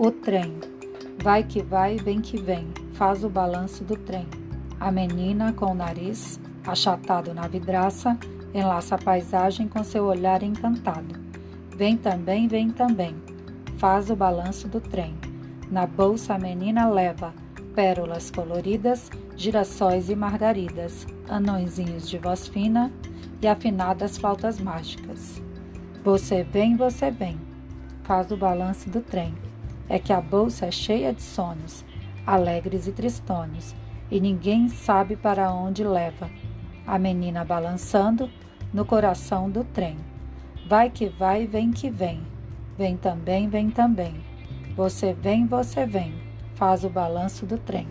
O trem. Vai que vai, vem que vem, faz o balanço do trem. A menina, com o nariz achatado na vidraça, enlaça a paisagem com seu olhar encantado. Vem também, vem também, faz o balanço do trem. Na bolsa a menina leva pérolas coloridas, girassóis e margaridas, anõezinhos de voz fina e afinadas flautas mágicas. Você vem, você vem, faz o balanço do trem é que a bolsa é cheia de sonhos, alegres e tristonhos, e ninguém sabe para onde leva. A menina balançando no coração do trem. Vai que vai, vem que vem. Vem também, vem também. Você vem, você vem. Faz o balanço do trem.